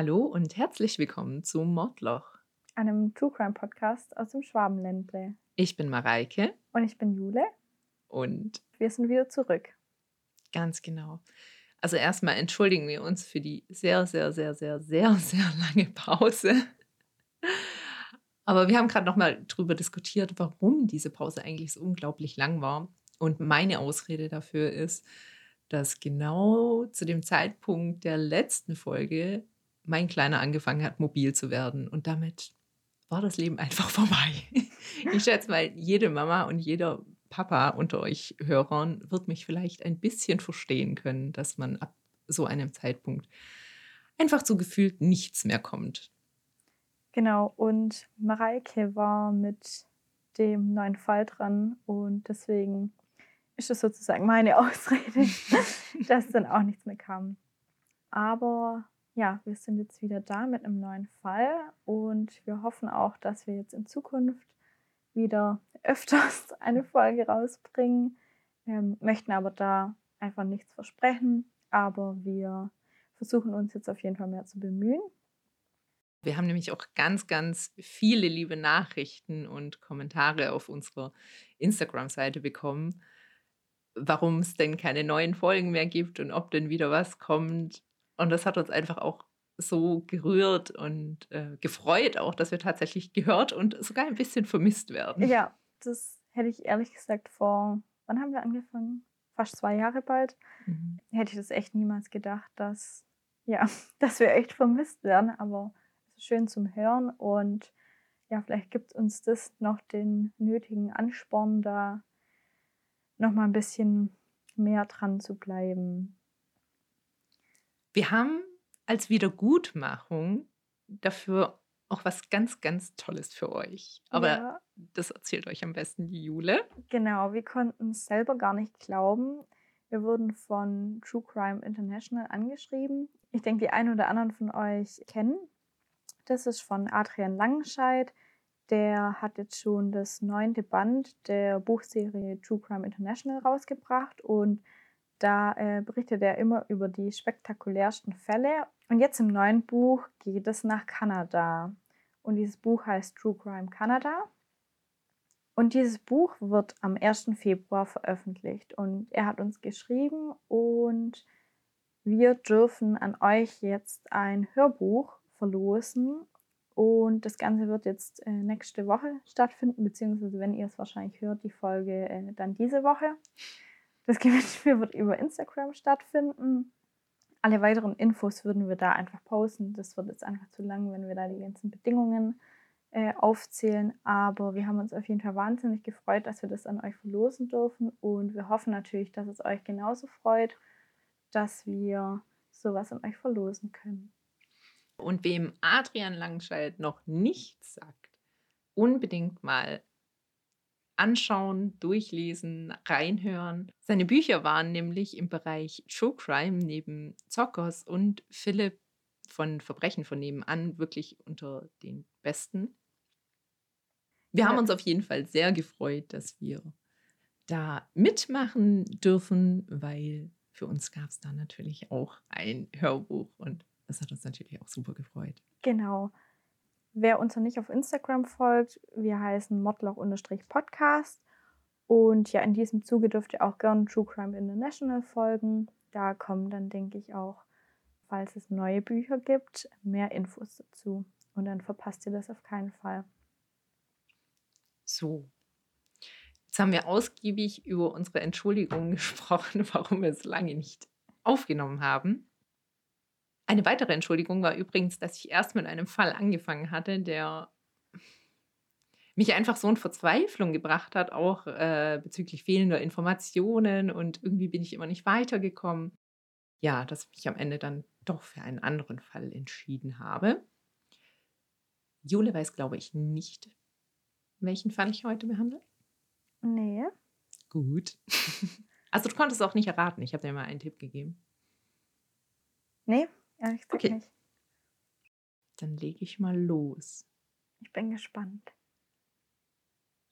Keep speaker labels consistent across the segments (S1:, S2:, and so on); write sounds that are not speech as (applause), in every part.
S1: Hallo und herzlich willkommen zu Mordloch,
S2: einem True Crime Podcast aus dem Schwabenländle.
S1: Ich bin Mareike.
S2: Und ich bin Jule.
S1: Und
S2: wir sind wieder zurück.
S1: Ganz genau. Also erstmal entschuldigen wir uns für die sehr, sehr, sehr, sehr, sehr, sehr lange Pause. Aber wir haben gerade noch mal drüber diskutiert, warum diese Pause eigentlich so unglaublich lang war. Und meine Ausrede dafür ist, dass genau zu dem Zeitpunkt der letzten Folge mein Kleiner angefangen hat, mobil zu werden. Und damit war das Leben (laughs) einfach vorbei. Ich schätze mal, jede Mama und jeder Papa unter euch Hörern wird mich vielleicht ein bisschen verstehen können, dass man ab so einem Zeitpunkt einfach zu gefühlt nichts mehr kommt.
S2: Genau, und Mareike war mit dem neuen Fall dran und deswegen ist das sozusagen meine (laughs) Ausrede, (laughs) dass dann auch nichts mehr kam. Aber ja, wir sind jetzt wieder da mit einem neuen Fall und wir hoffen auch, dass wir jetzt in Zukunft wieder öfters (laughs) eine Folge rausbringen, ähm, möchten aber da einfach nichts versprechen, aber wir versuchen uns jetzt auf jeden Fall mehr zu bemühen.
S1: Wir haben nämlich auch ganz, ganz viele liebe Nachrichten und Kommentare auf unserer Instagram-Seite bekommen, warum es denn keine neuen Folgen mehr gibt und ob denn wieder was kommt. Und das hat uns einfach auch so gerührt und äh, gefreut, auch dass wir tatsächlich gehört und sogar ein bisschen vermisst werden.
S2: Ja, das hätte ich ehrlich gesagt vor, wann haben wir angefangen? Fast zwei Jahre bald. Mhm. Hätte ich das echt niemals gedacht, dass, ja, (laughs) dass wir echt vermisst werden. Aber es ist schön zum Hören und ja, vielleicht gibt uns das noch den nötigen Ansporn, da nochmal ein bisschen mehr dran zu bleiben.
S1: Wir haben als Wiedergutmachung dafür auch was ganz, ganz Tolles für euch. Aber ja. das erzählt euch am besten die Jule.
S2: Genau, wir konnten es selber gar nicht glauben. Wir wurden von True Crime International angeschrieben. Ich denke, die einen oder anderen von euch kennen. Das ist von Adrian Langenscheid. Der hat jetzt schon das neunte Band der Buchserie True Crime International rausgebracht und da äh, berichtet er immer über die spektakulärsten Fälle. Und jetzt im neuen Buch geht es nach Kanada. Und dieses Buch heißt True Crime Canada. Und dieses Buch wird am 1. Februar veröffentlicht. Und er hat uns geschrieben und wir dürfen an euch jetzt ein Hörbuch verlosen. Und das Ganze wird jetzt äh, nächste Woche stattfinden, beziehungsweise wenn ihr es wahrscheinlich hört, die Folge äh, dann diese Woche. Das Gewinnspiel wird über Instagram stattfinden. Alle weiteren Infos würden wir da einfach posten. Das wird jetzt einfach zu lang, wenn wir da die ganzen Bedingungen äh, aufzählen. Aber wir haben uns auf jeden Fall wahnsinnig gefreut, dass wir das an euch verlosen dürfen. Und wir hoffen natürlich, dass es euch genauso freut, dass wir sowas an euch verlosen können.
S1: Und wem Adrian Langscheid noch nichts sagt, unbedingt mal anschauen, durchlesen, reinhören. Seine Bücher waren nämlich im Bereich True Crime neben Zockers und Philipp von Verbrechen von nebenan wirklich unter den besten. Wir ja. haben uns auf jeden Fall sehr gefreut, dass wir da mitmachen dürfen, weil für uns gab es da natürlich auch ein Hörbuch und das hat uns natürlich auch super gefreut.
S2: Genau. Wer uns noch nicht auf Instagram folgt, wir heißen modloch-podcast. Und ja, in diesem Zuge dürft ihr auch gerne True Crime International folgen. Da kommen dann, denke ich, auch, falls es neue Bücher gibt, mehr Infos dazu. Und dann verpasst ihr das auf keinen Fall.
S1: So. Jetzt haben wir ausgiebig über unsere Entschuldigungen (laughs) gesprochen, warum wir es lange nicht aufgenommen haben. Eine weitere Entschuldigung war übrigens, dass ich erst mit einem Fall angefangen hatte, der mich einfach so in Verzweiflung gebracht hat, auch äh, bezüglich fehlender Informationen und irgendwie bin ich immer nicht weitergekommen. Ja, dass ich am Ende dann doch für einen anderen Fall entschieden habe. Jule weiß, glaube ich, nicht, welchen Fall ich heute behandle.
S2: Nee.
S1: Gut. (laughs) Also du konntest auch nicht erraten. Ich habe dir mal einen Tipp gegeben.
S2: Nee, Ehrlich gesagt okay. nicht.
S1: Dann lege ich mal los.
S2: Ich bin gespannt.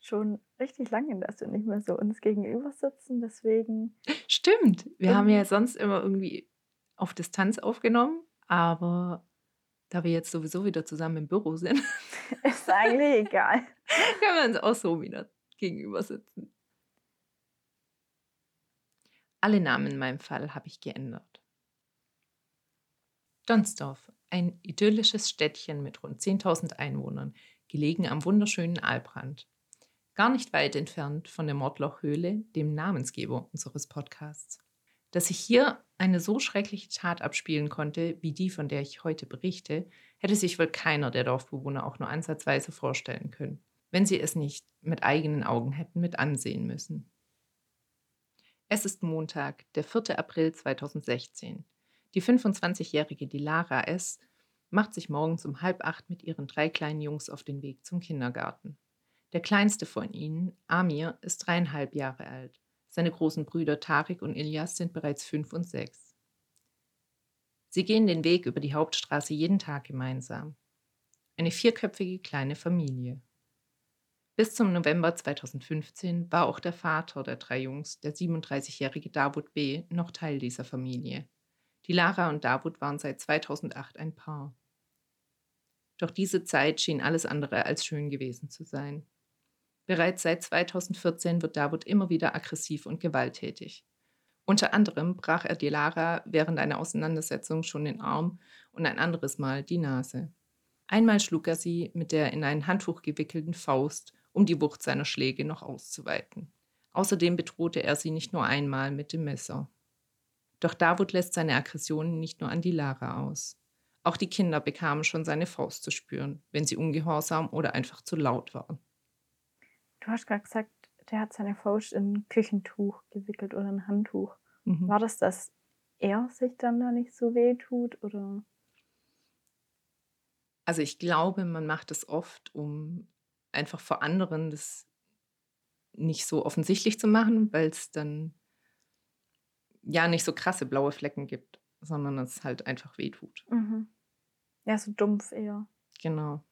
S2: Schon richtig lange, dass wir nicht mehr so uns gegenüber sitzen, deswegen. (laughs)
S1: Stimmt. Wir haben ja sonst immer irgendwie auf Distanz aufgenommen, aber Da wir jetzt sowieso wieder zusammen im Büro sind, (laughs)
S2: Ist eigentlich egal. (laughs)
S1: können wir uns auch so wieder gegenüber sitzen. Alle Namen in meinem Fall habe ich geändert. Donsdorf, ein idyllisches Städtchen mit rund 10.000 Einwohnern, gelegen am wunderschönen Albrand. Gar nicht weit entfernt von der Mordlochhöhle, dem Namensgeber unseres Podcasts. Dass sich hier eine so schreckliche Tat abspielen konnte, wie die, von der ich heute berichte, hätte sich wohl keiner der Dorfbewohner auch nur ansatzweise vorstellen können, wenn sie es nicht mit eigenen Augen hätten mit ansehen müssen. Es ist Montag, der 4. April 2016. Die 25-jährige Dilara S. macht sich morgens um halb acht mit ihren drei kleinen Jungs auf den Weg zum Kindergarten. Der kleinste von ihnen, Amir, ist dreieinhalb Jahre alt. Seine großen Brüder Tarik und Ilyas sind bereits fünf und sechs. Sie gehen den Weg über die Hauptstraße jeden Tag gemeinsam. Eine vierköpfige kleine Familie. Bis zum November 2015 war auch der Vater der drei Jungs, der 37-jährige Davut B., noch Teil dieser Familie. Die Lara und Davut waren seit 2008 ein Paar. Doch diese Zeit schien alles andere als schön gewesen zu sein. Bereits seit 2014 wird Davut immer wieder aggressiv und gewalttätig. Unter anderem brach er die Lara während einer Auseinandersetzung schon den Arm und ein anderes Mal die Nase. Einmal schlug er sie mit der in ein Handtuch gewickelten Faust, um die Wucht seiner Schläge noch auszuweiten. Außerdem bedrohte er sie nicht nur einmal mit dem Messer. Doch Davut lässt seine Aggressionen nicht nur an die Lara aus. Auch die Kinder bekamen schon seine Faust zu spüren, wenn sie ungehorsam oder einfach zu laut waren.
S2: Du hast gerade gesagt, der hat seine Faust in ein Küchentuch gewickelt oder ein Handtuch.
S1: Mhm.
S2: War das, dass er sich dann da nicht so weh tut oder?
S1: Also ich glaube, man macht es oft, um einfach vor anderen das nicht so offensichtlich zu machen, weil es dann ja nicht so krasse blaue Flecken gibt, sondern es halt einfach weh tut.
S2: Mhm. Ja, so dumpf eher.
S1: Genau.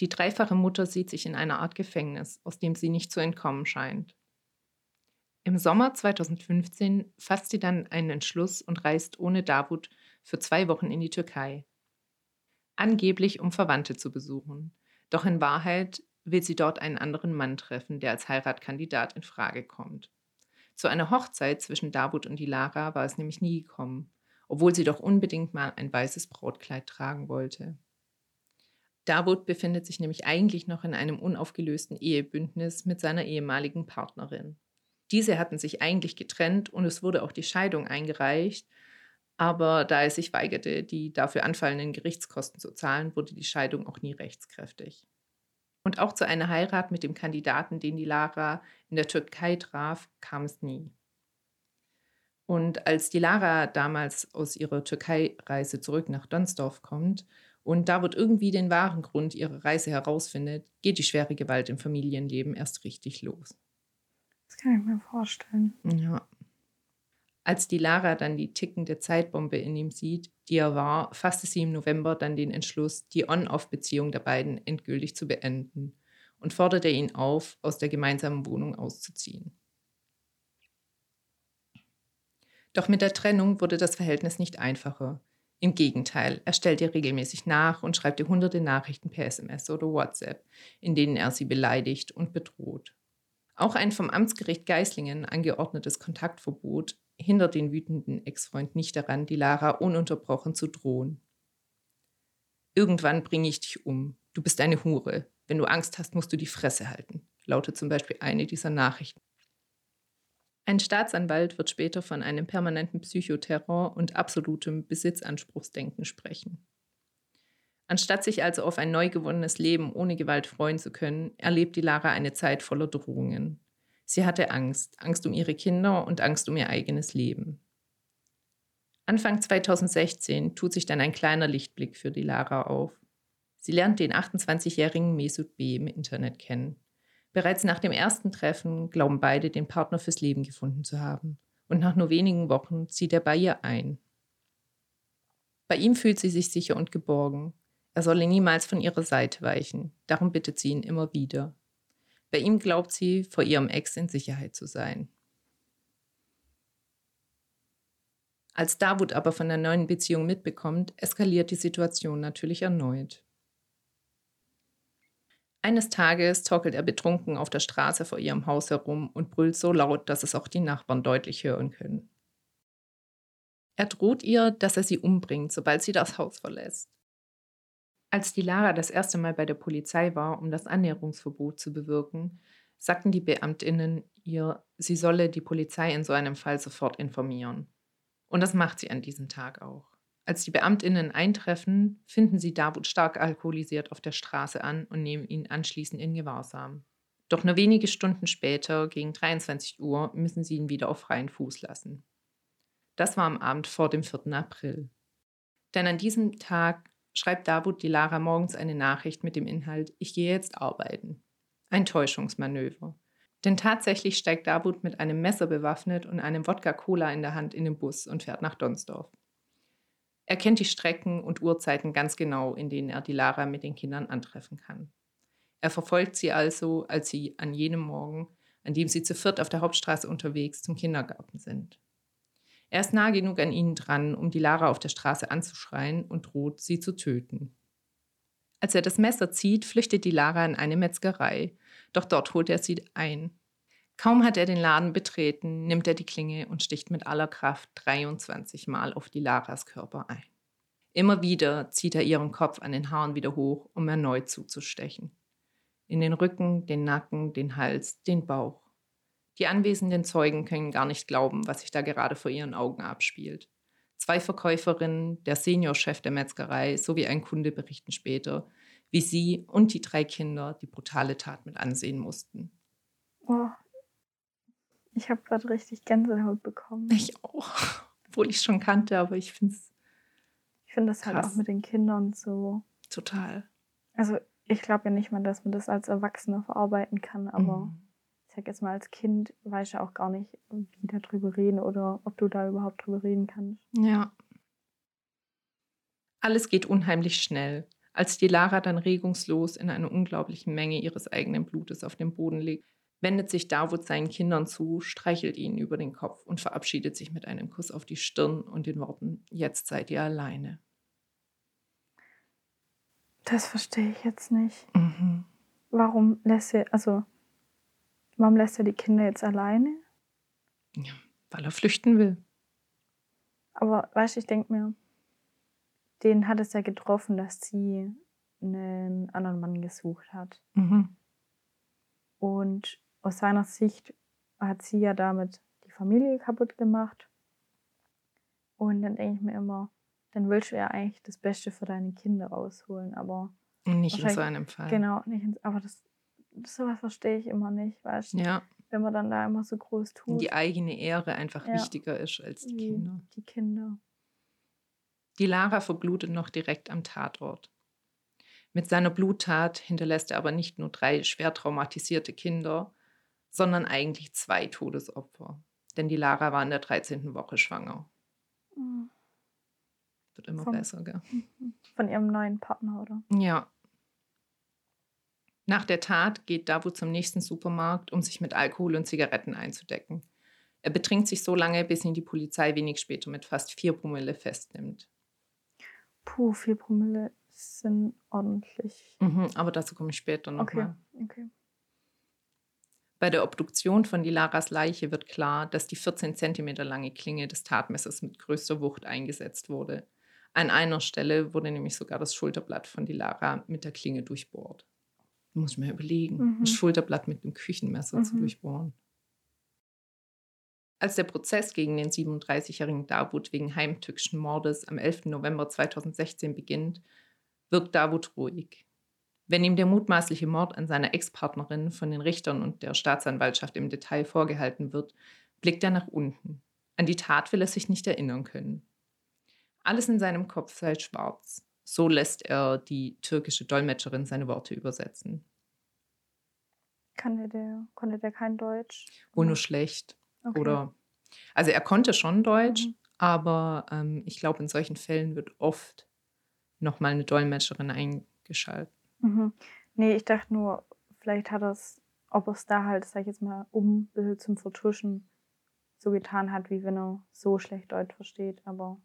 S1: Die dreifache Mutter sieht sich in einer Art Gefängnis, aus dem sie nicht zu entkommen scheint. Im Sommer 2015 fasst sie dann einen Entschluss und reist ohne Davut für zwei Wochen in die Türkei. Angeblich, um Verwandte zu besuchen. Doch in Wahrheit will sie dort einen anderen Mann treffen, der als Heiratskandidat in Frage kommt. Zu einer Hochzeit zwischen Davut und Dilara war es nämlich nie gekommen, obwohl sie doch unbedingt mal ein weißes Brautkleid tragen wollte. Davut befindet sich nämlich eigentlich noch in einem unaufgelösten Ehebündnis mit seiner ehemaligen Partnerin. Diese hatten sich eigentlich getrennt und es wurde auch die Scheidung eingereicht, aber da er sich weigerte, die dafür anfallenden Gerichtskosten zu zahlen, wurde die Scheidung auch nie rechtskräftig. Und auch zu einer Heirat mit dem Kandidaten, den die Lara in der Türkei traf, kam es nie. Und als die Lara damals aus ihrer Türkei-Reise zurück nach Donsdorf kommt und David irgendwie den wahren Grund ihrer Reise herausfindet, geht die schwere Gewalt im Familienleben erst richtig los.
S2: Das kann ich mir vorstellen.
S1: Ja. Als die Lara dann die tickende Zeitbombe in ihm sieht, die er war, fasste sie im November dann den Entschluss, die On-Off-Beziehung der beiden endgültig zu beenden und forderte ihn auf, aus der gemeinsamen Wohnung auszuziehen. Doch mit der Trennung wurde das Verhältnis nicht einfacher. Im Gegenteil, er stellt ihr regelmäßig nach und schreibt ihr hunderte Nachrichten per SMS oder WhatsApp, in denen er sie beleidigt und bedroht. Auch ein vom Amtsgericht Geislingen angeordnetes Kontaktverbot hindert den wütenden Ex-Freund nicht daran, die Lara ununterbrochen zu drohen. Irgendwann bringe ich dich um. Du bist eine Hure. Wenn du Angst hast, musst du die Fresse halten, lautet zum Beispiel eine dieser Nachrichten. Ein Staatsanwalt wird später von einem permanenten Psychoterror und absolutem Besitzanspruchsdenken sprechen. Anstatt sich also auf ein neu gewonnenes Leben ohne Gewalt freuen zu können, erlebt die Lara eine Zeit voller Drohungen. Sie hatte Angst, Angst um ihre Kinder und Angst um ihr eigenes Leben. Anfang 2016 tut sich dann ein kleiner Lichtblick für die Lara auf. Sie lernt den 28-jährigen Mesut B. im Internet kennen. Bereits nach dem ersten Treffen glauben beide, den Partner fürs Leben gefunden zu haben. Und nach nur wenigen Wochen zieht er bei ihr ein. Bei ihm fühlt sie sich sicher und geborgen. Er solle niemals von ihrer Seite weichen. Darum bittet sie ihn immer wieder. Bei ihm glaubt sie, vor ihrem Ex in Sicherheit zu sein. Als Davut aber von der neuen Beziehung mitbekommt, eskaliert die Situation natürlich erneut. Eines Tages torkelt er betrunken auf der Straße vor ihrem Haus herum und brüllt so laut, dass es auch die Nachbarn deutlich hören können. Er droht ihr, dass er sie umbringt, sobald sie das Haus verlässt. Als die Lara das erste Mal bei der Polizei war, um das Annäherungsverbot zu bewirken, sagten die Beamtinnen ihr, sie solle die Polizei in so einem Fall sofort informieren. Und das macht sie an diesem Tag auch. Als die Beamtinnen eintreffen, finden sie Davut stark alkoholisiert auf der Straße an und nehmen ihn anschließend in Gewahrsam. Doch nur wenige Stunden später, gegen 23 Uhr, müssen sie ihn wieder auf freien Fuß lassen. Das war am Abend vor dem 4. April. Denn an diesem Tag schreibt Davut die Lara morgens eine Nachricht mit dem Inhalt, ich gehe jetzt arbeiten. Ein Täuschungsmanöver. Denn tatsächlich steigt Davut mit einem Messer bewaffnet und einem Wodka-Cola in der Hand in den Bus und fährt nach Donsdorf. Er kennt die Strecken und Uhrzeiten ganz genau, in denen er die Lara mit den Kindern antreffen kann. Er verfolgt sie also, als sie an jenem Morgen, an dem sie zu viert auf der Hauptstraße unterwegs zum Kindergarten sind. Er ist nah genug an ihnen dran, um die Lara auf der Straße anzuschreien und droht, sie zu töten. Als er das Messer zieht, flüchtet die Lara in eine Metzgerei, doch dort holt er sie ein. Kaum hat er den Laden betreten, nimmt er die Klinge und sticht mit aller Kraft 23 Mal auf die Laras Körper ein. Immer wieder zieht er ihren Kopf an den Haaren wieder hoch, um erneut zuzustechen. In den Rücken, den Nacken, den Hals, den Bauch. Die anwesenden Zeugen können gar nicht glauben, was sich da gerade vor ihren Augen abspielt. Zwei Verkäuferinnen, der Seniorchef der Metzgerei sowie ein Kunde berichten später, wie sie und die drei Kinder die brutale Tat mit ansehen mussten.
S2: Oh, ich habe gerade richtig Gänsehaut bekommen.
S1: Ich auch. (laughs) Obwohl ich es schon kannte, aber ich finde es.
S2: Ich finde das halt auch mit den Kindern so.
S1: Total.
S2: Also, ich glaube ja nicht mal, dass man das als Erwachsener verarbeiten kann, aber mhm. Sag jetzt mal, als Kind weiß ja auch gar nicht, wie darüber reden oder ob du da überhaupt drüber reden kannst.
S1: Ja. Alles geht unheimlich schnell. Als die Lara dann regungslos in einer unglaublichen Menge ihres eigenen Blutes auf dem Boden liegt, wendet sich Davut seinen Kindern zu, streichelt ihnen über den Kopf und verabschiedet sich mit einem Kuss auf die Stirn und den Worten, jetzt seid ihr alleine.
S2: Das verstehe ich jetzt nicht. Mhm. Warum lässt er, also, warum lässt er die Kinder jetzt alleine?
S1: Ja, weil er flüchten will.
S2: Aber weißt du, ich denke mir, den hat es ja getroffen, dass sie einen anderen Mann gesucht hat. Mhm. Und aus seiner Sicht hat sie ja damit die Familie kaputt gemacht. Und dann denke ich mir immer, dann willst du ja eigentlich das Beste für deine Kinder rausholen, aber.
S1: Nicht in so einem Fall.
S2: Genau, nicht in, aber das sowas verstehe ich immer nicht, weißt du? Ja. Wenn man dann da immer so groß tut.
S1: Die eigene Ehre einfach ja. wichtiger ist als die, die Kinder.
S2: Die Kinder.
S1: Die Lara verblutet noch direkt am Tatort. Mit seiner Bluttat hinterlässt er aber nicht nur drei schwer traumatisierte Kinder, sondern eigentlich zwei Todesopfer. Denn die Lara war in der 13. Woche schwanger. Mhm. Wird immer von, besser, gell? (laughs)
S2: Von ihrem neuen Partner, oder?
S1: Ja. Nach der Tat geht Davu zum nächsten Supermarkt, um sich mit Alkohol und Zigaretten einzudecken. Er betrinkt sich so lange, bis ihn die Polizei wenig später mit fast vier Promille festnimmt.
S2: Puh, vier Promille sind ordentlich.
S1: Mhm, aber dazu komme ich später nochmal.
S2: Okay, okay.
S1: Bei der Obduktion von Dilaras Leiche wird klar, dass die 14 cm lange Klinge des Tatmessers mit größter Wucht eingesetzt wurde. An einer Stelle wurde nämlich sogar das Schulterblatt von Dilara mit der Klinge durchbohrt. Muss ich mir überlegen, mhm. das Schulterblatt mit dem Küchenmesser mhm. zu durchbohren. Als der Prozess gegen den 37-jährigen Davut wegen heimtückischen Mordes am 11. November 2016 beginnt, wirkt Davut ruhig. Wenn ihm der mutmaßliche Mord an seiner Ex-Partnerin von den Richtern und der Staatsanwaltschaft im Detail vorgehalten wird, blickt er nach unten. An die Tat will er sich nicht erinnern können. Alles in seinem Kopf sei schwarz. So lässt er die türkische Dolmetscherin seine Worte übersetzen.
S2: Kann der, konnte der kein Deutsch?
S1: Wohl nur schlecht. Okay. Oder also er konnte schon Deutsch, mhm. aber ähm, ich glaube, in solchen Fällen wird oft nochmal eine Dolmetscherin eingeschaltet.
S2: Mhm. Nee, ich dachte nur, vielleicht hat er es, ob es da halt, sag ich jetzt mal, um ein bisschen zum Vertuschen so getan hat, wie wenn er so schlecht Deutsch versteht. Aber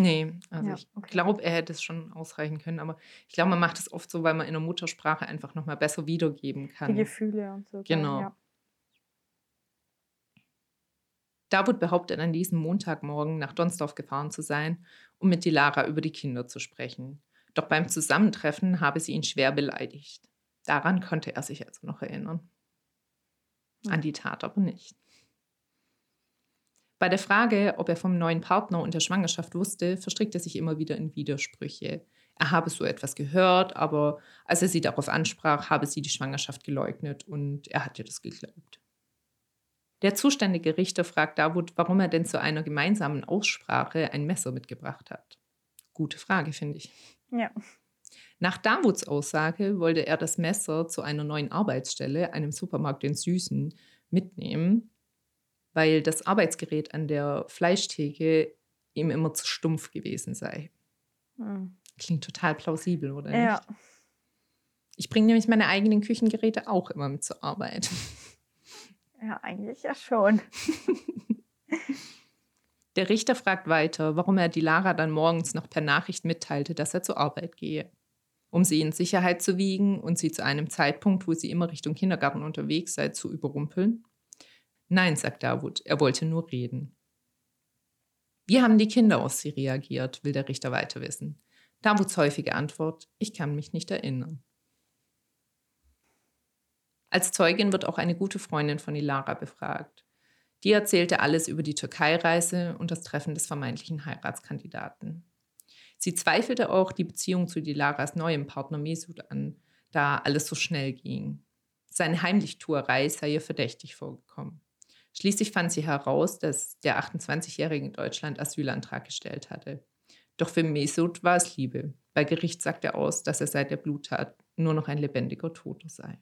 S1: Nee, also
S2: ja,
S1: ich
S2: okay.
S1: glaube, er hätte es schon ausreichen können, aber ich glaube, man macht es oft so, weil man in der Muttersprache einfach nochmal besser wiedergeben
S2: Die
S1: kann.
S2: Gefühle und so.
S1: Genau.
S2: Ja.
S1: Davut behauptet an diesem Montagmorgen nach Donsdorf gefahren zu sein, um mit Dilara über die Kinder zu sprechen. Doch beim Zusammentreffen habe sie ihn schwer beleidigt. Daran konnte er sich also noch erinnern.
S2: Hm.
S1: An die Tat aber nicht. Bei der Frage, ob er vom neuen Partner und der Schwangerschaft wusste, verstrickt er sich immer wieder in Widersprüche. Er habe so etwas gehört, aber als er sie darauf ansprach, habe sie die Schwangerschaft geleugnet und er hat ihr das geglaubt. Der zuständige Richter fragt Davut, warum er denn zu einer gemeinsamen Aussprache ein Messer mitgebracht hat. Gute Frage, finde ich.
S2: ja.
S1: Nach Davuds Aussage wollte er das Messer zu einer neuen Arbeitsstelle, einem Supermarkt in Süßen, mitnehmen, weil das Arbeitsgerät an der Fleischtheke ihm immer zu stumpf gewesen sei.
S2: Hm.
S1: Klingt total plausibel, oder
S2: Ja.
S1: nicht? Ich bringe nämlich meine eigenen Küchengeräte auch immer mit zur Arbeit. (laughs)
S2: ja, eigentlich ja schon. (laughs)
S1: Der Richter fragt weiter, warum er die Lara dann morgens noch per Nachricht mitteilte, dass er zur Arbeit gehe. Um sie in Sicherheit zu wiegen und sie zu einem Zeitpunkt, wo sie immer Richtung Kindergarten unterwegs sei, zu überrumpeln? Nein, sagt Davut, er wollte nur reden. Wie haben die Kinder auf sie reagiert, will der Richter weiter wissen. Davuts häufige Antwort, ich kann mich nicht erinnern. Als Zeugin wird auch eine gute Freundin von Ilara befragt. Die erzählte alles über die Türkei-Reise und das Treffen des vermeintlichen Heiratskandidaten. Sie zweifelte auch die Beziehung zu Dilaras neuem Partner Mesut an, da alles so schnell ging. Seine Heimlichtuerei sei ihr verdächtig vorgekommen. Schließlich fand sie heraus, dass der 28-Jährige in Deutschland Asylantrag gestellt hatte. Doch für Mesut war es Liebe. Bei Gericht sagt er aus, dass er seit der Bluttat nur noch ein lebendiger Toter sei.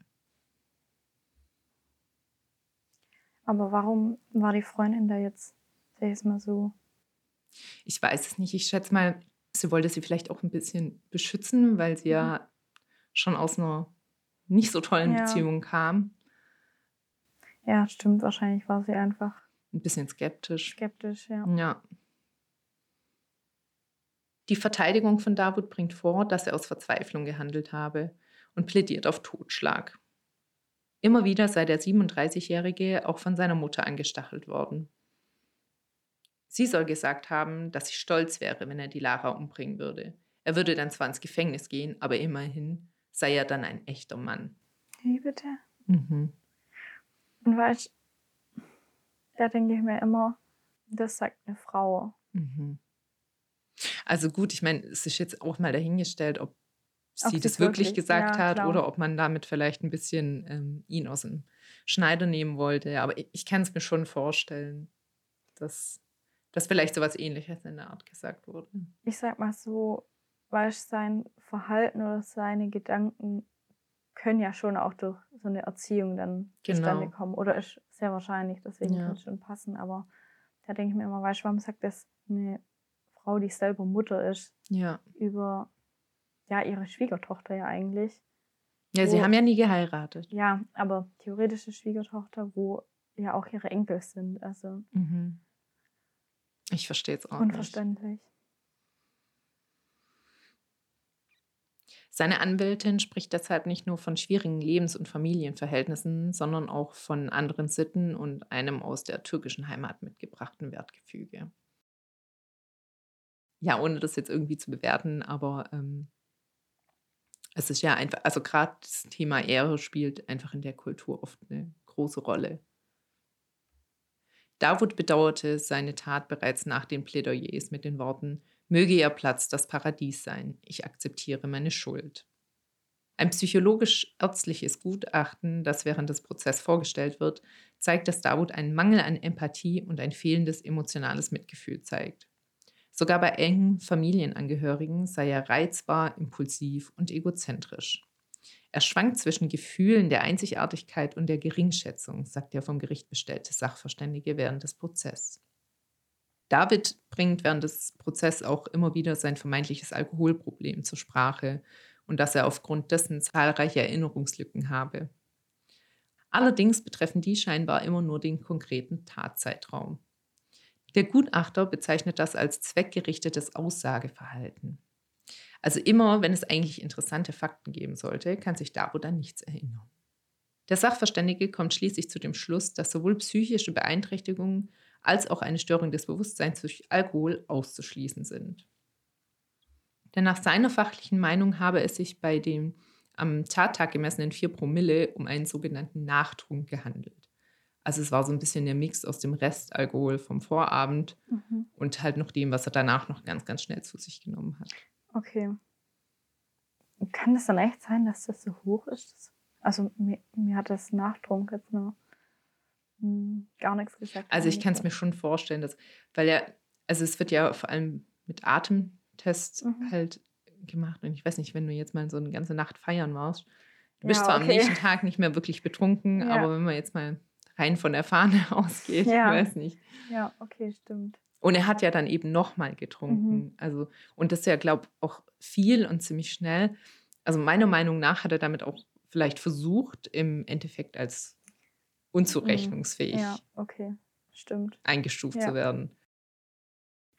S2: Aber warum war die Freundin da jetzt, sag ich mal so?
S1: Ich weiß es nicht. Ich schätze mal, sie wollte sie vielleicht auch ein bisschen beschützen, weil sie ja schon aus einer nicht so tollen
S2: Ja.
S1: Beziehung kam.
S2: Ja, stimmt. Wahrscheinlich war sie einfach
S1: Ein bisschen skeptisch.
S2: skeptisch, ja.
S1: Ja. Die Verteidigung von Davut bringt vor, dass er aus Verzweiflung gehandelt habe und plädiert auf Totschlag. Immer wieder sei der 37-Jährige auch von seiner Mutter angestachelt worden. Sie soll gesagt haben, dass sie stolz wäre, wenn er die Lara umbringen würde. Er würde dann zwar ins Gefängnis gehen, aber immerhin sei er dann ein echter Mann.
S2: Wie bitte?
S1: Mhm.
S2: Und weißt da denke ich mir immer, das sagt eine Frau.
S1: Mhm. Also gut, ich meine, es ist jetzt auch mal dahingestellt, ob
S2: Ob
S1: sie
S2: sie
S1: das wirklich
S2: wirklich-
S1: gesagt
S2: ja,
S1: hat
S2: klar.
S1: oder ob man damit vielleicht ein bisschen ähm, ihn aus dem Schneider nehmen wollte. Aber ich, ich kann es mir schon vorstellen, dass, dass vielleicht sowas ähnliches in der Art gesagt wurde.
S2: Ich sag mal so, weißt sein Verhalten oder seine Gedanken können ja schon auch durch so eine Erziehung dann zustande
S1: Genau.
S2: kommen. Oder ist sehr wahrscheinlich, deswegen
S1: Ja.
S2: kann es schon passen. Aber da denke ich mir immer, weißt du, warum sagt das eine Frau, die selber Mutter ist,
S1: Ja.
S2: über ja, ihre Schwiegertochter ja eigentlich.
S1: Ja, sie
S2: Wo-
S1: haben ja nie geheiratet.
S2: Ja, aber theoretische Schwiegertochter, wo ja auch ihre Enkel sind. Also
S1: Mhm. Ich verstehe es auch nicht. Seine Anwältin spricht deshalb nicht nur von schwierigen Lebens- und Familienverhältnissen, sondern auch von anderen Sitten und einem aus der türkischen Heimat mitgebrachten Wertgefüge. Ja, ohne das jetzt irgendwie zu bewerten, aber ähm, es ist ja einfach, also gerade das Thema Ehre spielt einfach in der Kultur oft eine große Rolle. Davut bedauerte seine Tat bereits nach den Plädoyers mit den Worten, möge ihr Platz das Paradies sein, ich akzeptiere meine Schuld. Ein psychologisch-ärztliches Gutachten, das während des Prozesses vorgestellt wird, zeigt, dass Davut einen Mangel an Empathie und ein fehlendes emotionales Mitgefühl zeigt. Sogar bei engen Familienangehörigen sei er reizbar, impulsiv und egozentrisch. Er schwankt zwischen Gefühlen der Einzigartigkeit und der Geringschätzung, sagt der vom Gericht bestellte Sachverständige während des Prozesses. David bringt während des Prozesses auch immer wieder sein vermeintliches Alkoholproblem zur Sprache und dass er aufgrund dessen zahlreiche Erinnerungslücken habe. Allerdings betreffen die scheinbar immer nur den konkreten Tatzeitraum. Der Gutachter bezeichnet das als zweckgerichtetes Aussageverhalten. Also immer, wenn es eigentlich interessante Fakten geben sollte, kann sich Dabo dann nichts erinnern. Der Sachverständige kommt schließlich zu dem Schluss, dass sowohl psychische Beeinträchtigungen als auch eine Störung des Bewusstseins durch Alkohol auszuschließen sind. Denn nach seiner fachlichen Meinung habe es sich bei dem am Tattag gemessenen 4 Promille um einen sogenannten Nachtrunk gehandelt. Also es war so ein bisschen der Mix aus dem Restalkohol vom Vorabend mhm. und halt noch dem, was er danach noch ganz, ganz schnell zu sich genommen hat.
S2: Okay. Kann es dann echt sein, dass das so hoch ist? Also mir, mir hat das Nachtrunk jetzt noch hm, gar nichts gesagt.
S1: Also ich kann es mir schon vorstellen, dass, weil ja, also es wird ja vor allem mit Atemtests mhm. halt gemacht. Und ich weiß nicht, wenn du jetzt mal so eine ganze Nacht feiern warst, du bist ja, zwar okay. am nächsten Tag nicht mehr wirklich betrunken, ja. aber wenn man jetzt mal rein von der Fahne (laughs) ausgeht, ja. ich weiß nicht.
S2: Ja, okay, stimmt.
S1: Und er hat ja dann eben nochmal getrunken. Mhm. Also, und das ist ja, glaube ich, auch viel und ziemlich schnell. Also meiner Meinung nach hat er damit auch vielleicht versucht, im Endeffekt als unzurechnungsfähig
S2: mhm. ja, okay. Stimmt.
S1: eingestuft ja. zu werden.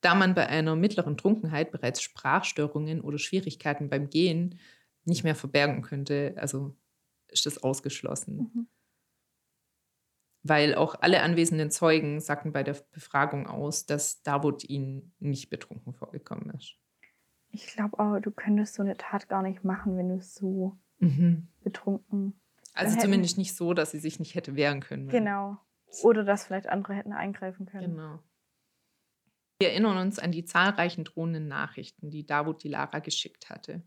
S1: Da man bei einer mittleren Trunkenheit bereits Sprachstörungen oder Schwierigkeiten beim Gehen nicht mehr verbergen könnte, also ist das ausgeschlossen. Mhm. Weil auch alle anwesenden Zeugen sagten bei der Befragung aus, dass Davut ihnen nicht betrunken vorgekommen ist.
S2: Ich glaube auch, du könntest so eine Tat gar nicht machen, wenn du so mhm. betrunken.
S1: Also zumindest nicht so, dass sie sich nicht hätte wehren können.
S2: Genau. Oder dass vielleicht andere hätten eingreifen können.
S1: Genau. Wir erinnern uns an die zahlreichen drohenden Nachrichten, die Davut Dilara geschickt hatte.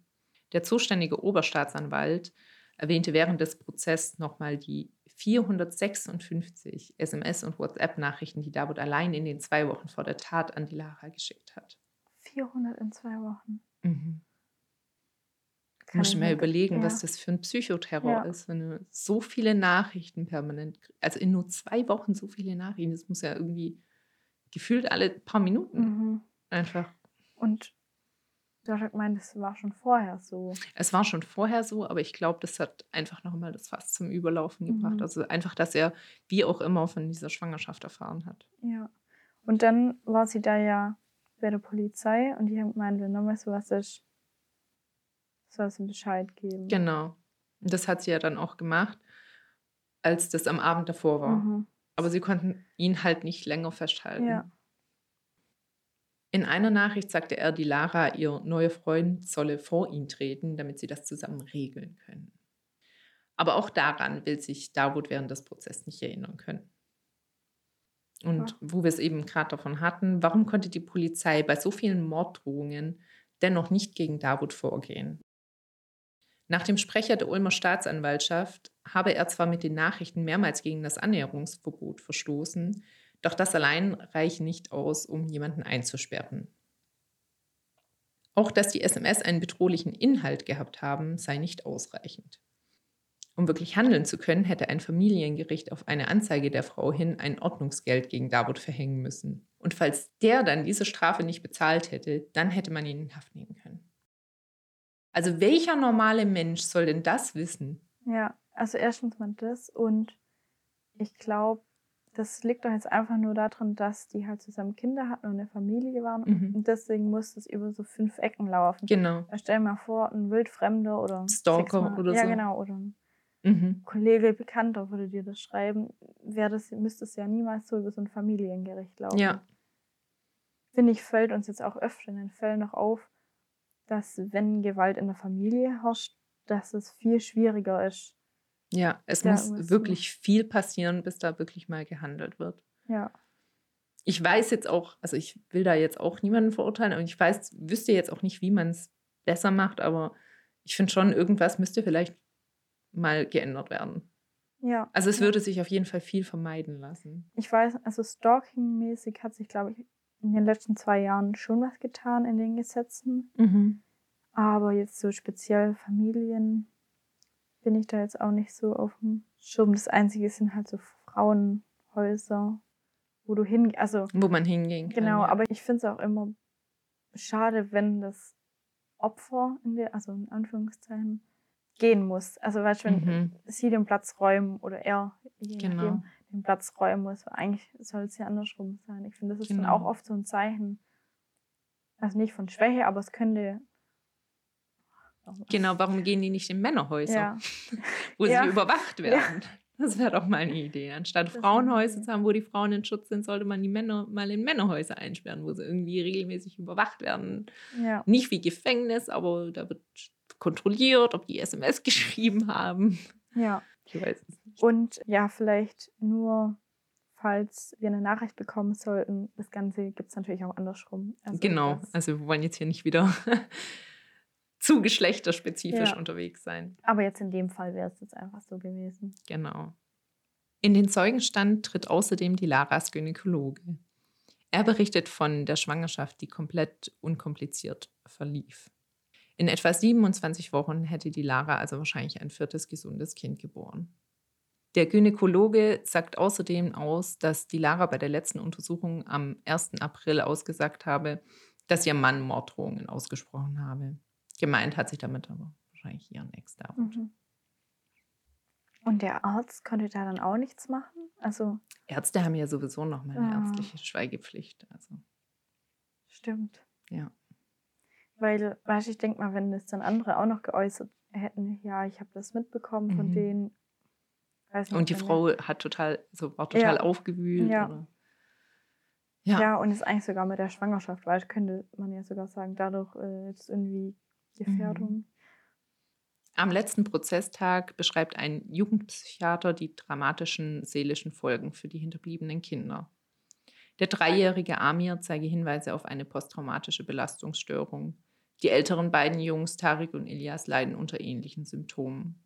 S1: Der zuständige Oberstaatsanwalt erwähnte während des Prozesses nochmal die 456 SMS- und WhatsApp-Nachrichten, die Davut allein in den zwei Wochen vor der Tat an Dilara geschickt hat.
S2: 400 in zwei Wochen. Mhm.
S1: Kann Muss ich mir überlegen, ja. was das für ein Psychoterror ja. ist, wenn du so viele Nachrichten permanent, also in nur zwei Wochen so viele Nachrichten, das muss ja irgendwie gefühlt alle paar Minuten mhm. einfach.
S2: Und du hast gemeint, es war schon vorher so.
S1: Es war schon vorher so, aber ich glaube, das hat einfach nochmal das Fass zum Überlaufen gebracht. Mhm. Also einfach, dass er wie auch immer von dieser Schwangerschaft erfahren hat.
S2: Ja. Und dann war sie da ja bei der Polizei und die haben gemeint, wenn nochmal so was ist, soll es ihm Bescheid geben.
S1: Genau. Und das hat sie ja dann auch gemacht, als das am Abend davor war. Mhm. Aber sie konnten ihn halt nicht länger festhalten. Ja. In einer Nachricht sagte er, die Lara, ihr neuer Freund, solle vor ihn treten, damit sie das zusammen regeln können. Aber auch daran will sich Davut während des Prozesses nicht erinnern können. Und wo wir es eben gerade davon hatten, warum konnte die Polizei bei so vielen Morddrohungen dennoch nicht gegen Davut vorgehen? Nach dem Sprecher der Ulmer Staatsanwaltschaft habe er zwar mit den Nachrichten mehrmals gegen das Annäherungsverbot verstoßen, doch das allein reiche nicht aus, um jemanden einzusperren. Auch dass die SMS einen bedrohlichen Inhalt gehabt haben, sei nicht ausreichend. Um wirklich handeln zu können, hätte ein Familiengericht auf eine Anzeige der Frau hin ein Ordnungsgeld gegen Davut verhängen müssen. Und falls der dann diese Strafe nicht bezahlt hätte, dann hätte man ihn in Haft nehmen können. Also welcher normale Mensch soll denn das wissen?
S2: Ja, also erstens mal das und ich glaube, das liegt doch jetzt einfach nur daran, dass die halt zusammen Kinder hatten und eine Familie waren mhm. und deswegen muss das über so fünf Ecken laufen.
S1: Genau.
S2: Stell dir mal vor, ein Wildfremder oder
S1: Stalker oder
S2: ja,
S1: so.
S2: Ja, genau, oder ein mhm. Kollege, Bekannter würde dir das schreiben, wäre das, müsste es ja niemals so über so ein Familiengericht laufen.
S1: Ja.
S2: Finde ich, fällt uns jetzt auch öfter in den Fällen noch auf, dass wenn Gewalt in der Familie herrscht, dass es viel schwieriger ist.
S1: Ja, es muss wirklich viel passieren, bis da wirklich mal gehandelt wird.
S2: Ja.
S1: Ich weiß jetzt auch, also ich will da jetzt auch niemanden verurteilen und ich weiß, wüsste jetzt auch nicht, wie man es besser macht, aber ich finde schon, irgendwas müsste vielleicht mal geändert werden.
S2: Ja.
S1: Also es würde sich auf jeden Fall viel vermeiden lassen.
S2: Ich weiß, also Stalking-mäßig hat sich, glaube ich, in den letzten zwei Jahren schon was getan in den Gesetzen. Mhm. Aber jetzt so speziell Familien bin ich da jetzt auch nicht so auf dem Schirm. Das Einzige sind halt so Frauenhäuser, wo du hin, also
S1: wo man hingehen
S2: kann. Genau, ja. aber ich finde es auch immer schade, wenn das Opfer in der, also in Anführungszeichen, gehen muss. Also weißt du, wenn mhm. sie den Platz räumen oder er, je
S1: genau. nachdem,
S2: den Platz räumen muss. Eigentlich soll es ja andersrum sein. Ich finde, das ist
S1: Genau.
S2: dann auch oft so ein Zeichen. Also nicht von Schwäche, aber es könnte.
S1: Genau, warum gehen die nicht in Männerhäuser,
S2: Ja. (laughs)
S1: wo
S2: Ja.
S1: sie überwacht
S2: Ja.
S1: werden? Das wäre doch mal eine Idee. Anstatt
S2: Das
S1: Frauenhäuser zu haben, wo die Frauen in Schutz sind, sollte man die Männer mal in Männerhäuser einsperren, wo sie irgendwie regelmäßig überwacht werden.
S2: Ja.
S1: Nicht wie Gefängnis, aber da wird kontrolliert, ob die SMS (laughs) geschrieben haben.
S2: ja.
S1: Ich weiß es nicht.
S2: Und ja, vielleicht nur, falls wir eine Nachricht bekommen sollten, das Ganze gibt es natürlich auch andersrum. Also
S1: Genau, also wir wollen jetzt hier nicht wieder (laughs) zu geschlechterspezifisch
S2: Ja.
S1: unterwegs sein.
S2: aber jetzt in dem Fall wäre es jetzt einfach so gewesen.
S1: Genau. In den Zeugenstand tritt außerdem die Laras Gynäkologe. Er berichtet von der Schwangerschaft, die komplett unkompliziert verlief. In etwa 27 Wochen hätte die Lara also wahrscheinlich ein viertes gesundes Kind geboren. Der Gynäkologe sagt außerdem aus, dass die Lara bei der letzten Untersuchung am 1. April ausgesagt habe, dass ihr Mann Morddrohungen ausgesprochen habe. Gemeint hat sich damit aber wahrscheinlich ihren Ex-David.
S2: Mhm. Und der Arzt konnte da dann auch nichts machen? Also,
S1: Ärzte haben ja sowieso noch mal eine
S2: Ah.
S1: ärztliche Schweigepflicht. Also,
S2: stimmt.
S1: ja.
S2: Weil, weißt du, ich denke mal, wenn das dann andere auch noch geäußert hätten, ja, ich habe das mitbekommen von
S1: Mhm.
S2: denen. Nicht,
S1: Und die Frau hat total, so war total
S2: Ja.
S1: aufgewühlt.
S2: Ja. Ja.
S1: Ja.
S2: und ist eigentlich sogar mit der Schwangerschaft, weil könnte man ja sogar sagen, dadurch äh, jetzt irgendwie Gefährdung.
S1: Am letzten Prozesstag beschreibt ein Jugendpsychiater die dramatischen seelischen Folgen für die hinterbliebenen Kinder. Der dreijährige Amir zeige Hinweise auf eine posttraumatische Belastungsstörung. Die älteren beiden Jungs, Tarik und Elias, leiden unter ähnlichen Symptomen.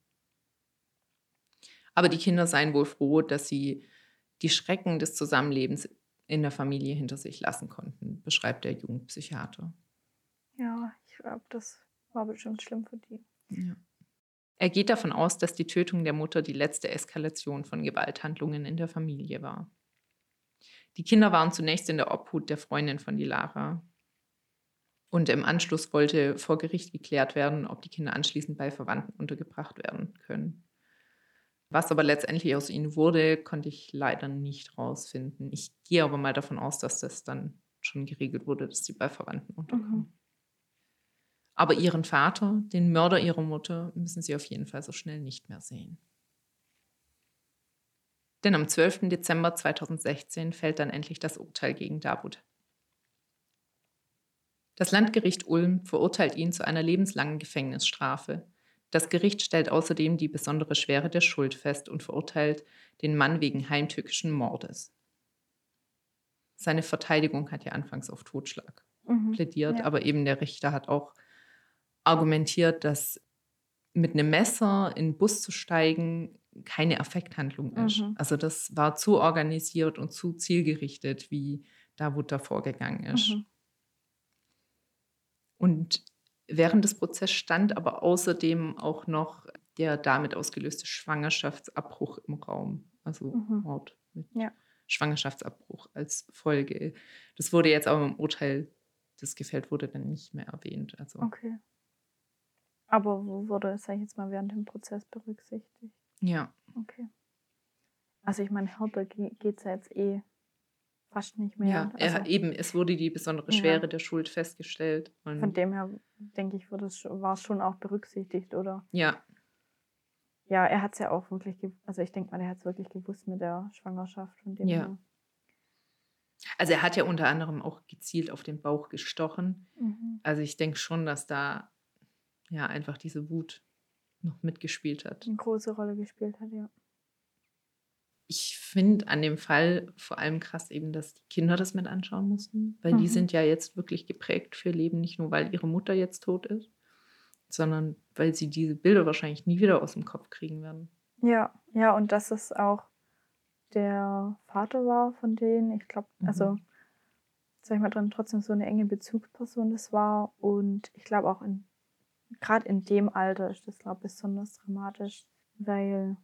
S1: Aber die Kinder seien wohl froh, dass sie die Schrecken des Zusammenlebens in der Familie hinter sich lassen konnten, beschreibt der Jugendpsychiater.
S2: Ja, ich glaube, das war bestimmt schlimm für die.
S1: Ja. Er geht davon aus, dass die Tötung der Mutter die letzte Eskalation von Gewalthandlungen in der Familie war. Die Kinder waren zunächst in der Obhut der Freundin von Dilara. Und im Anschluss wollte vor Gericht geklärt werden, ob die Kinder anschließend bei Verwandten untergebracht werden können. Was aber letztendlich aus ihnen wurde, konnte ich leider nicht rausfinden. Ich gehe aber mal davon aus, dass das dann schon geregelt wurde, dass sie bei Verwandten unterkommen. Aber ihren Vater, den Mörder ihrer Mutter, müssen sie auf jeden Fall so schnell nicht mehr sehen. Denn am 12. Dezember 2016 fällt dann endlich das Urteil gegen Davut. Das Landgericht Ulm verurteilt ihn zu einer lebenslangen Gefängnisstrafe. Das Gericht stellt außerdem die besondere Schwere der Schuld fest und verurteilt den Mann wegen heimtückischen Mordes. Seine Verteidigung hat ja anfangs auf Totschlag
S2: Mhm.
S1: plädiert,
S2: Ja.
S1: aber eben der Richter hat auch argumentiert, dass mit einem Messer in den Bus zu steigen keine Affekthandlung ist.
S2: Mhm.
S1: Also das war zu organisiert und zu zielgerichtet, wie Davut da vorgegangen ist.
S2: Mhm.
S1: Und während des Prozesses stand aber außerdem auch noch der damit ausgelöste Schwangerschaftsabbruch im Raum. Also
S2: Mhm.
S1: Mord mit
S2: Ja.
S1: Schwangerschaftsabbruch als Folge. Das wurde jetzt aber im Urteil, das gefällt wurde dann nicht mehr erwähnt. Also
S2: Okay. Aber wo wurde, sag ich jetzt mal, während dem Prozess berücksichtigt?
S1: ja,
S2: Okay. Also ich meine, härter geht es ja jetzt eh fast nicht mehr.
S1: ja,
S2: also,
S1: eben, es wurde die besondere
S2: Ja.
S1: Schwere der Schuld festgestellt. Und
S2: von dem her, denke ich, wurde es, schon- war es schon auch berücksichtigt, oder?
S1: ja,
S2: Ja, er hat es ja auch wirklich, also ich denke mal, er hat es wirklich gewusst mit der Schwangerschaft. Von dem
S1: Ja.
S2: her.
S1: also er hat ja unter anderem auch gezielt auf den Bauch gestochen.
S2: Mhm.
S1: Also ich denke schon, dass da ja einfach diese Wut noch mitgespielt hat.
S2: Eine große Rolle gespielt hat, ja.
S1: Ich finde an dem Fall vor allem krass eben, dass die Kinder das mit anschauen mussten, weil die
S2: Mhm.
S1: sind ja jetzt wirklich geprägt für Leben, nicht nur weil ihre Mutter jetzt tot ist, sondern weil sie diese Bilder wahrscheinlich nie wieder aus dem Kopf kriegen werden.
S2: Ja, ja, und dass es auch der Vater war von denen, ich glaube,
S1: Mhm.
S2: also, sag ich mal drin, trotzdem so eine enge Bezugsperson das war. Und ich glaube auch in, gerade in dem Alter ist das, glaube ich, besonders dramatisch, weil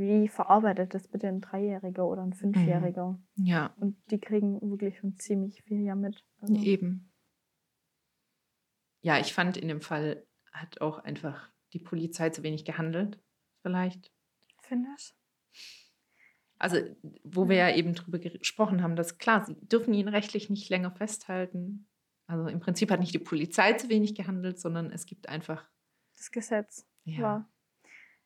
S2: wie verarbeitet das bitte ein Dreijähriger oder ein Fünfjähriger?
S1: Ja,
S2: Und die kriegen wirklich schon ziemlich viel ja mit. Also,
S1: eben. Ja, ich fand in dem Fall hat auch einfach die Polizei zu wenig gehandelt, vielleicht.
S2: Findest
S1: Also, wo wir ja eben drüber gesprochen haben, dass klar, sie dürfen ihn rechtlich nicht länger festhalten. Also im Prinzip hat nicht die Polizei zu wenig gehandelt, sondern es gibt einfach.
S2: Das Gesetz
S1: Ja.
S2: war.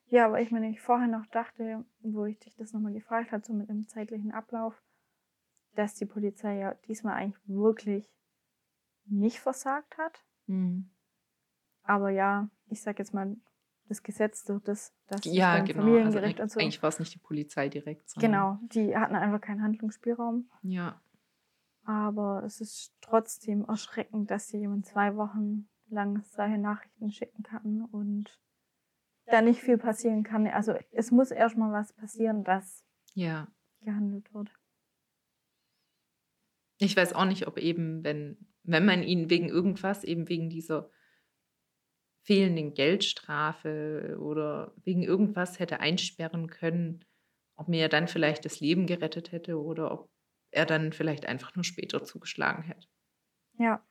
S2: Ja, aber ich mir nämlich vorher noch dachte, wo ich dich das nochmal gefragt habe, so mit dem zeitlichen Ablauf, dass die Polizei ja diesmal eigentlich wirklich nicht versagt hat.
S1: Mhm.
S2: Aber ja, ich sag jetzt mal, das Gesetz durch das, dass es
S1: Ja, genau. Also
S2: Familiengericht
S1: eigentlich,
S2: und so.
S1: eigentlich war es nicht die Polizei direkt.
S2: Genau, die hatten einfach keinen Handlungsspielraum.
S1: Ja.
S2: Aber es ist trotzdem erschreckend, dass hier jemand zwei Wochen lang solche Nachrichten schicken kann und da nicht viel passieren kann. Also es muss erstmal was passieren, dass
S1: Ja.
S2: gehandelt wird.
S1: Ich weiß auch nicht, ob eben, wenn, wenn man ihn wegen irgendwas, eben wegen dieser fehlenden Geldstrafe oder wegen irgendwas hätte einsperren können, ob mir dann vielleicht das Leben gerettet hätte oder ob er dann vielleicht einfach nur später zugeschlagen hätte.
S2: Ja,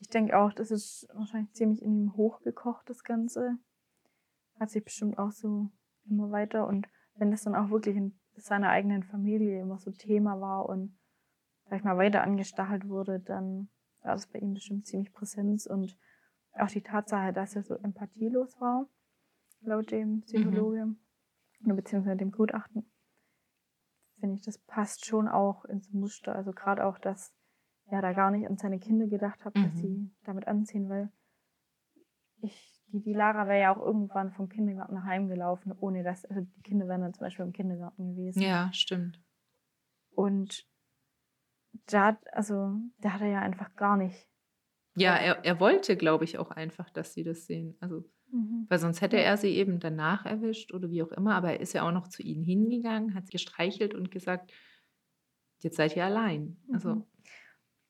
S2: ich denke auch, das ist wahrscheinlich ziemlich in ihm hochgekocht, das Ganze. Hat sich bestimmt auch so immer weiter und wenn das dann auch wirklich in seiner eigenen Familie immer so Thema war und sag ich mal weiter angestachelt wurde, dann war das bei ihm bestimmt ziemlich präsent und auch die Tatsache, dass er so empathielos war, laut dem Psychologe oder beziehungsweise dem Gutachten, finde ich, das passt schon auch ins Muster. Also gerade auch, dass er da gar nicht an seine Kinder gedacht hat, dass
S1: Mhm.
S2: sie damit anziehen, weil ich, die, die Lara wäre ja auch irgendwann vom Kindergarten nach Hause gelaufen, ohne dass, also die Kinder wären dann zum Beispiel im Kindergarten gewesen.
S1: Ja, stimmt.
S2: Und da, also, da hat er ja einfach gar nicht.
S1: Ja, er, er wollte, glaube ich, auch einfach, dass sie das sehen. Also, weil sonst hätte er sie eben danach erwischt oder wie auch immer. Aber er ist ja auch noch zu ihnen hingegangen, hat sie gestreichelt und gesagt, jetzt seid ihr allein. Also,
S2: Mhm.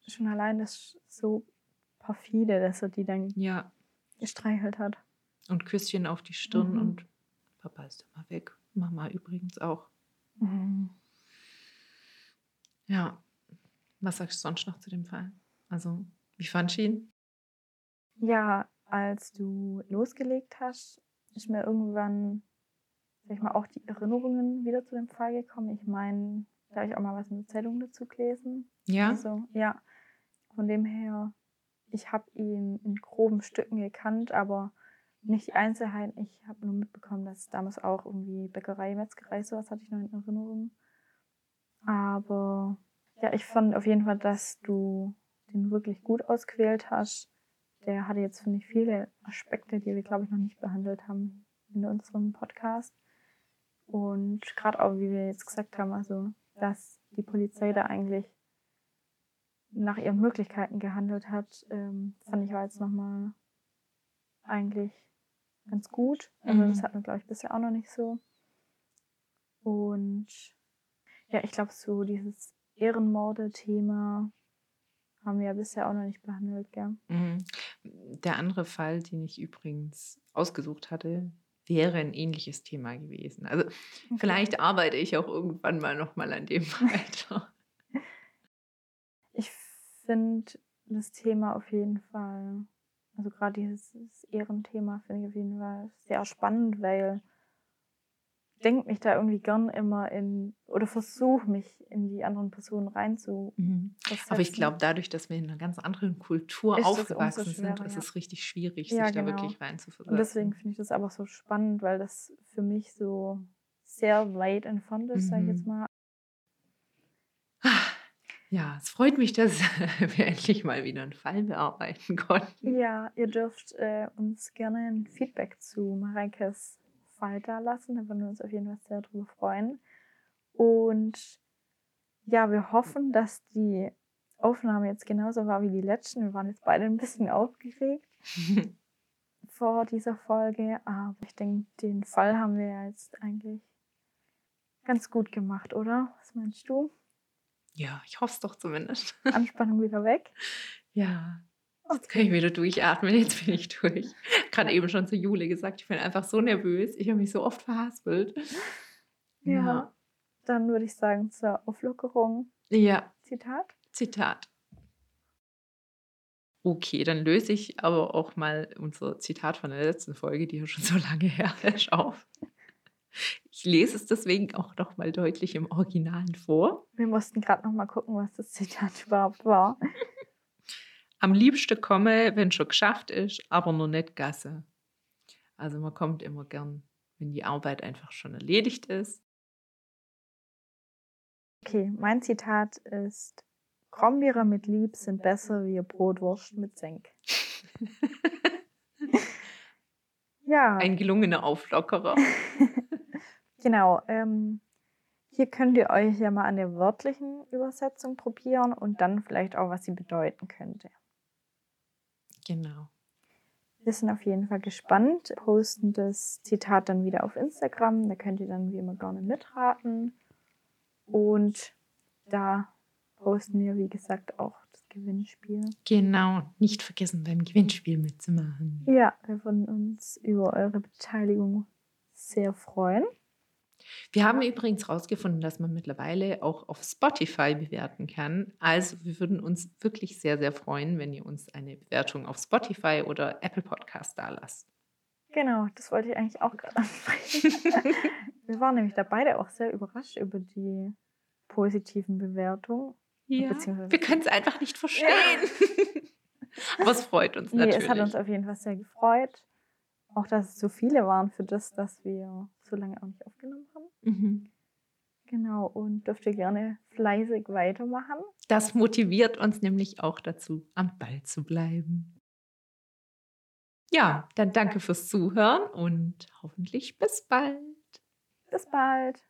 S2: Schon allein das so perfide, dass er die dann
S1: ja.
S2: Gestreichelt hat.
S1: Und Küsschen auf die Stirn
S2: Mhm.
S1: und Papa ist immer weg. Mama übrigens auch.
S2: Mhm.
S1: Ja. Was sagst du sonst noch zu dem Fall? Also, wie fand du ihn?
S2: Ja, als du losgelegt hast, ist mir irgendwann, sag ich mal, auch die Erinnerungen wieder zu dem Fall gekommen. Ich meine, da habe ich auch mal was in der Zeitung dazu gelesen.
S1: Ja?
S2: Also, ja, von dem her, ich habe ihn in groben Stücken gekannt, aber nicht Einzelheiten. Ich habe nur mitbekommen, dass damals auch irgendwie Bäckerei, Metzgerei, sowas hatte ich noch in Erinnerung. Aber ja, ich fand auf jeden Fall, dass du den wirklich gut ausgewählt hast. Der hatte jetzt, finde ich, viele Aspekte, die wir, glaube ich, noch nicht behandelt haben in unserem Podcast. Und gerade auch, wie wir jetzt gesagt haben, also, dass die Polizei da eigentlich nach ihren Möglichkeiten gehandelt hat, ähm, fand ich war jetzt nochmal eigentlich ganz gut. Also
S1: Mhm.
S2: das hatten wir, glaube ich, bisher auch noch nicht so. Und ja, ich glaube, so dieses Ehrenmorde-Thema haben wir ja bisher auch noch nicht behandelt, gell?
S1: Mhm. Der andere Fall, den ich übrigens ausgesucht hatte, wäre ein ähnliches Thema gewesen. Also vielleicht arbeite ich auch irgendwann mal nochmal an dem (laughs) weiter.
S2: Ich finde das Thema auf jeden Fall, also gerade dieses Ehrenthema finde ich auf jeden Fall sehr spannend, weil ich denke mich da irgendwie gern immer in, oder versuche mich in die anderen Personen rein zu
S1: Mhm. Aber ich glaube, dadurch, dass wir in einer ganz anderen Kultur
S2: Ist
S1: aufgewachsen sind, ist es richtig schwierig,
S2: Ja,
S1: sich da
S2: genau.
S1: wirklich reinzuversetzen.
S2: Und deswegen finde ich das aber so spannend, weil das für mich so sehr weit entfernt ist, sage ich jetzt
S1: Mhm.
S2: mal.
S1: Ja, es freut mich, dass (laughs) wir endlich mal wieder einen Fall bearbeiten konnten.
S2: Ja, ihr dürft äh, uns gerne ein Feedback zu Mareikes Fall da lassen. Da würden wir uns auf jeden Fall sehr drüber freuen. Und ja, wir hoffen, dass die Aufnahme jetzt genauso war wie die letzten. Wir waren jetzt beide ein bisschen aufgeregt (laughs) vor dieser Folge, aber ich denke, den Fall haben wir jetzt eigentlich ganz gut gemacht, oder? Was meinst du?
S1: Ja, ich hoffe es doch zumindest. (laughs)
S2: Anspannung wieder weg?
S1: Ja, jetzt kann ich wieder durchatmen. Jetzt bin ich durch. (laughs) Gerade eben schon zu Jule gesagt, ich bin einfach so nervös. Ich habe mich so oft verhaspelt.
S2: Ja. Dann würde ich sagen, zur Auflockerung
S1: Ja,
S2: Zitat.
S1: Zitat. Okay, dann löse ich aber auch mal unser Zitat von der letzten Folge, die ja schon so lange her (laughs) ist, auf. Ich lese es deswegen auch noch mal deutlich im Originalen vor.
S2: Wir mussten gerade noch mal gucken, was das Zitat (laughs) überhaupt war. (laughs)
S1: Am liebsten komme, wenn schon geschafft ist, aber noch nicht Gasse. Also man kommt immer gern, wenn die Arbeit einfach schon erledigt ist.
S2: Okay, mein Zitat ist: Brombeere mit Lieb sind besser wie Brotwurst mit Senk. (laughs) ja.
S1: Ein gelungener Auflockerer.
S2: Genau. Ähm, hier könnt ihr euch ja mal an der wörtlichen Übersetzung probieren und dann vielleicht auch, was sie bedeuten könnte.
S1: Genau.
S2: Wir sind auf jeden Fall gespannt, posten das Zitat dann wieder auf Instagram. Da könnt ihr dann wie immer gerne mitraten. Und da posten wir, wie gesagt, auch das Gewinnspiel.
S1: Genau, nicht vergessen, beim Gewinnspiel mitzumachen.
S2: Ja, wir würden uns über eure Beteiligung sehr freuen.
S1: Wir haben übrigens herausgefunden, dass man mittlerweile auch auf Spotify bewerten kann. Also wir würden uns wirklich sehr, sehr freuen, wenn ihr uns eine Bewertung auf Spotify oder Apple Podcast da lasst.
S2: Genau, das wollte ich eigentlich auch gerade ansprechen. (laughs) wir waren nämlich da beide auch sehr überrascht über die positiven Bewertungen.
S1: Ja, wir können es einfach nicht verstehen. Ja. (laughs) Aber es freut uns natürlich.
S2: Nee, es hat uns auf jeden Fall sehr gefreut. Auch, dass es so viele waren für das, dass wir so lange auch nicht aufgenommen haben. Mhm. Genau, und dürft ihr gerne fleißig weitermachen.
S1: Das motiviert uns nämlich auch dazu, am Ball zu bleiben. Ja, dann danke fürs Zuhören und hoffentlich bis bald.
S2: Bis bald.